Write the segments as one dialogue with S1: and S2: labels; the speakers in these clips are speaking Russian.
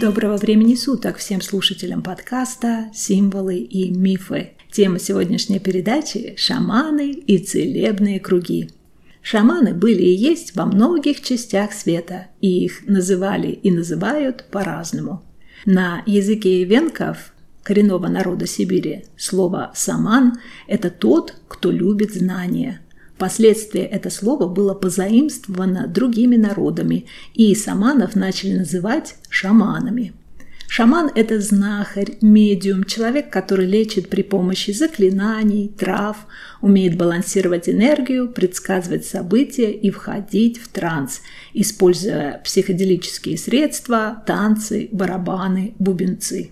S1: Доброго времени суток всем слушателям подкаста «Символы и мифы». Тема сегодняшней передачи – шаманы и целебные круги. Шаманы были и есть во многих частях света, и их называли и называют по-разному. На языке венков коренного народа Сибири слово «саман» – это тот, кто любит знания – Впоследствии это слово было позаимствовано другими народами, и саманов начали называть шаманами. Шаман – это знахарь, медиум, человек, который лечит при помощи заклинаний, трав, умеет балансировать энергию, предсказывать события и входить в транс, используя психоделические средства, танцы, барабаны, бубенцы.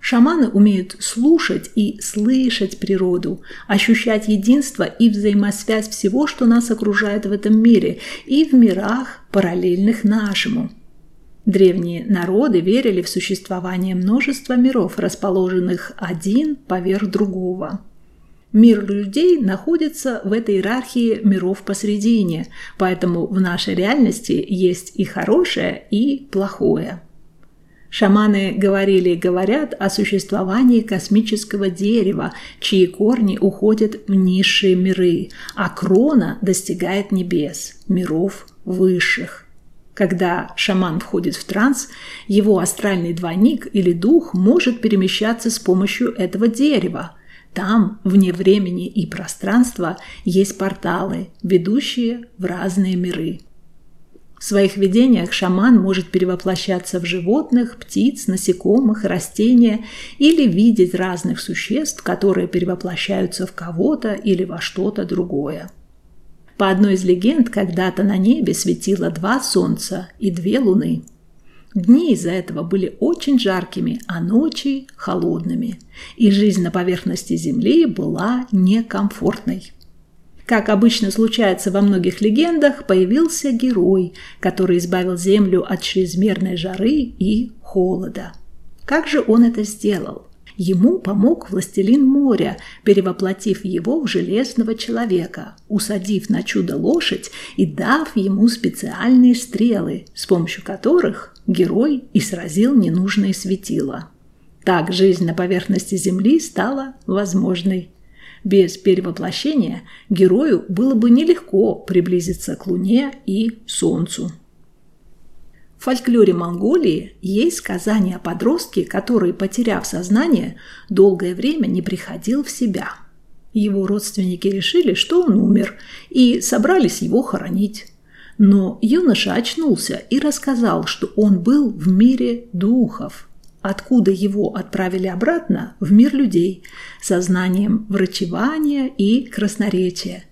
S1: Шаманы умеют слушать и слышать природу, ощущать единство и взаимосвязь всего, что нас окружает в этом мире и в мирах, параллельных нашему. Древние народы верили в существование множества миров, расположенных один поверх другого. Мир людей находится в этой иерархии миров посредине, поэтому в нашей реальности есть и хорошее, и плохое – Шаманы говорили и говорят о существовании космического дерева, чьи корни уходят в низшие миры, а крона достигает небес, миров высших. Когда шаман входит в транс, его астральный двойник или дух может перемещаться с помощью этого дерева. Там, вне времени и пространства, есть порталы, ведущие в разные миры. В своих видениях шаман может перевоплощаться в животных, птиц, насекомых, растения или видеть разных существ, которые перевоплощаются в кого-то или во что-то другое. По одной из легенд, когда-то на небе светило два солнца и две луны. Дни из-за этого были очень жаркими, а ночи – холодными, и жизнь на поверхности Земли была некомфортной. Как обычно случается во многих легендах, появился герой, который избавил Землю от чрезмерной жары и холода. Как же он это сделал? Ему помог властелин моря, перевоплотив его в железного человека, усадив на чудо лошадь и дав ему специальные стрелы, с помощью которых герой и сразил ненужные светила. Так жизнь на поверхности Земли стала возможной. Без перевоплощения герою было бы нелегко приблизиться к Луне и Солнцу. В фольклоре Монголии есть сказание о подростке, который, потеряв сознание, долгое время не приходил в себя. Его родственники решили, что он умер, и собрались его хоронить. Но юноша очнулся и рассказал, что он был в мире духов – откуда его отправили обратно в мир людей со знанием врачевания и красноречия.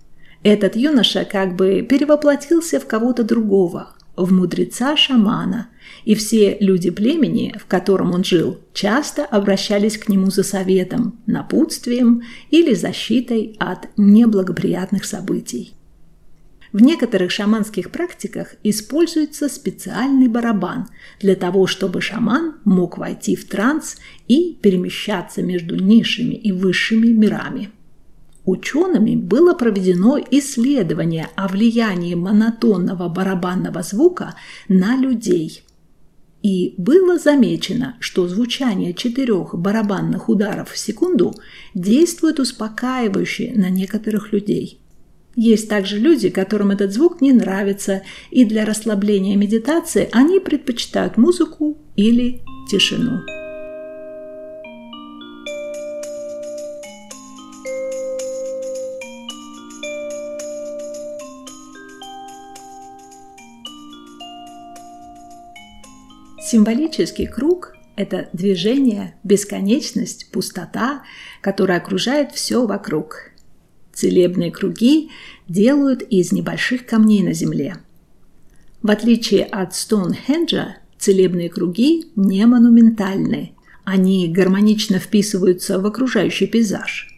S1: Этот юноша как бы перевоплотился в кого-то другого, в мудреца-шамана, и все люди племени, в котором он жил, часто обращались к нему за советом, напутствием или защитой от неблагоприятных событий. В некоторых шаманских практиках используется специальный барабан для того, чтобы шаман мог войти в транс и перемещаться между низшими и высшими мирами. Учеными было проведено исследование о влиянии монотонного барабанного звука на людей. И было замечено, что звучание четырех барабанных ударов в секунду действует успокаивающе на некоторых людей – есть также люди, которым этот звук не нравится, и для расслабления медитации они предпочитают музыку или тишину. Символический круг – это движение, бесконечность, пустота, которая окружает все вокруг – Целебные круги делают из небольших камней на земле. В отличие от Стоунхенджа, целебные круги не монументальны. Они гармонично вписываются в окружающий пейзаж.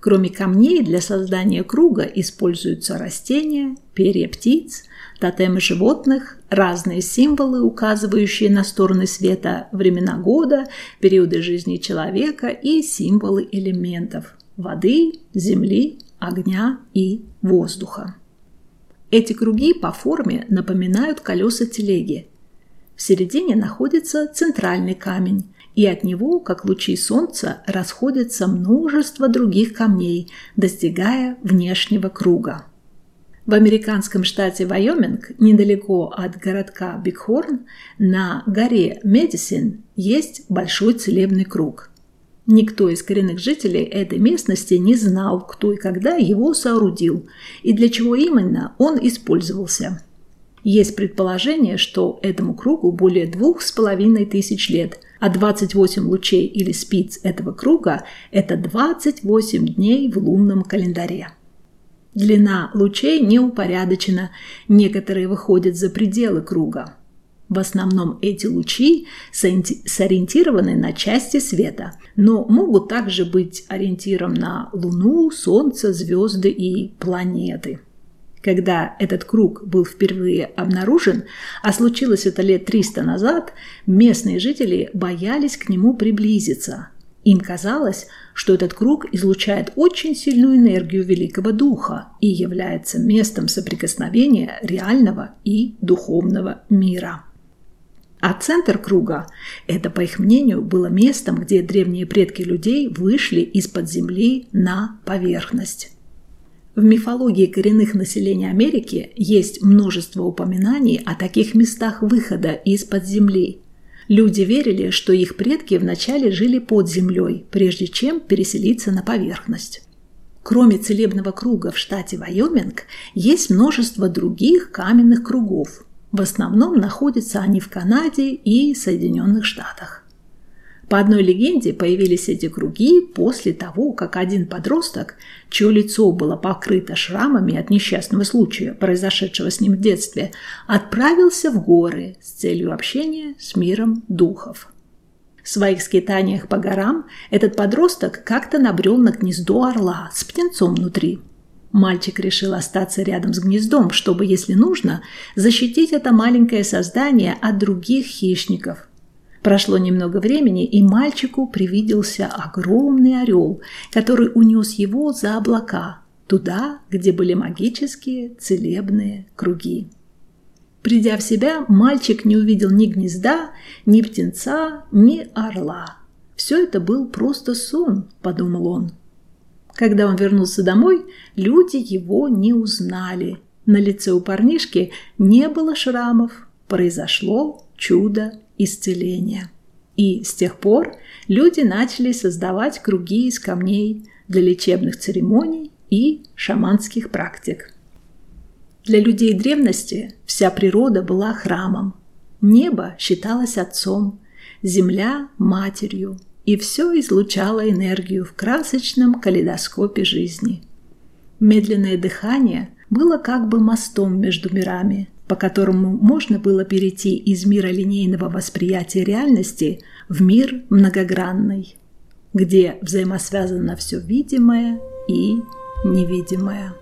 S1: Кроме камней, для создания круга используются растения, перья птиц, тотемы животных, разные символы, указывающие на стороны света, времена года, периоды жизни человека и символы элементов – воды, земли, огня и воздуха. Эти круги по форме напоминают колеса телеги. В середине находится центральный камень, и от него, как лучи солнца, расходится множество других камней, достигая внешнего круга. В американском штате Вайоминг, недалеко от городка Бигхорн, на горе Медисин есть большой целебный круг. Никто из коренных жителей этой местности не знал, кто и когда его соорудил, и для чего именно он использовался. Есть предположение, что этому кругу более двух с половиной тысяч лет, а 28 лучей или спиц этого круга – это 28 дней в лунном календаре. Длина лучей не упорядочена, некоторые выходят за пределы круга. В основном эти лучи сориентированы на части света, но могут также быть ориентиром на Луну, Солнце, звезды и планеты. Когда этот круг был впервые обнаружен, а случилось это лет 300 назад, местные жители боялись к нему приблизиться. Им казалось, что этот круг излучает очень сильную энергию Великого Духа и является местом соприкосновения реального и духовного мира. А центр круга – это, по их мнению, было местом, где древние предки людей вышли из-под земли на поверхность. В мифологии коренных населения Америки есть множество упоминаний о таких местах выхода из-под земли. Люди верили, что их предки вначале жили под землей, прежде чем переселиться на поверхность. Кроме целебного круга в штате Вайоминг, есть множество других каменных кругов. В основном находятся они в Канаде и Соединенных Штатах. По одной легенде появились эти круги после того, как один подросток, чье лицо было покрыто шрамами от несчастного случая, произошедшего с ним в детстве, отправился в горы с целью общения с миром духов. В своих скитаниях по горам этот подросток как-то набрел на гнездо орла с птенцом внутри. Мальчик решил остаться рядом с гнездом, чтобы, если нужно, защитить это маленькое создание от других хищников – Прошло немного времени, и мальчику привиделся огромный орел, который унес его за облака, туда, где были магические целебные круги. Придя в себя, мальчик не увидел ни гнезда, ни птенца, ни орла. Все это был просто сон, подумал он. Когда он вернулся домой, люди его не узнали. На лице у парнишки не было шрамов. Произошло чудо исцеления. И с тех пор люди начали создавать круги из камней для лечебных церемоний и шаманских практик. Для людей древности вся природа была храмом. Небо считалось отцом, земля – матерью, и все излучало энергию в красочном калейдоскопе жизни. Медленное дыхание было как бы мостом между мирами – по которому можно было перейти из мира линейного восприятия реальности в мир многогранный, где взаимосвязано все видимое и невидимое.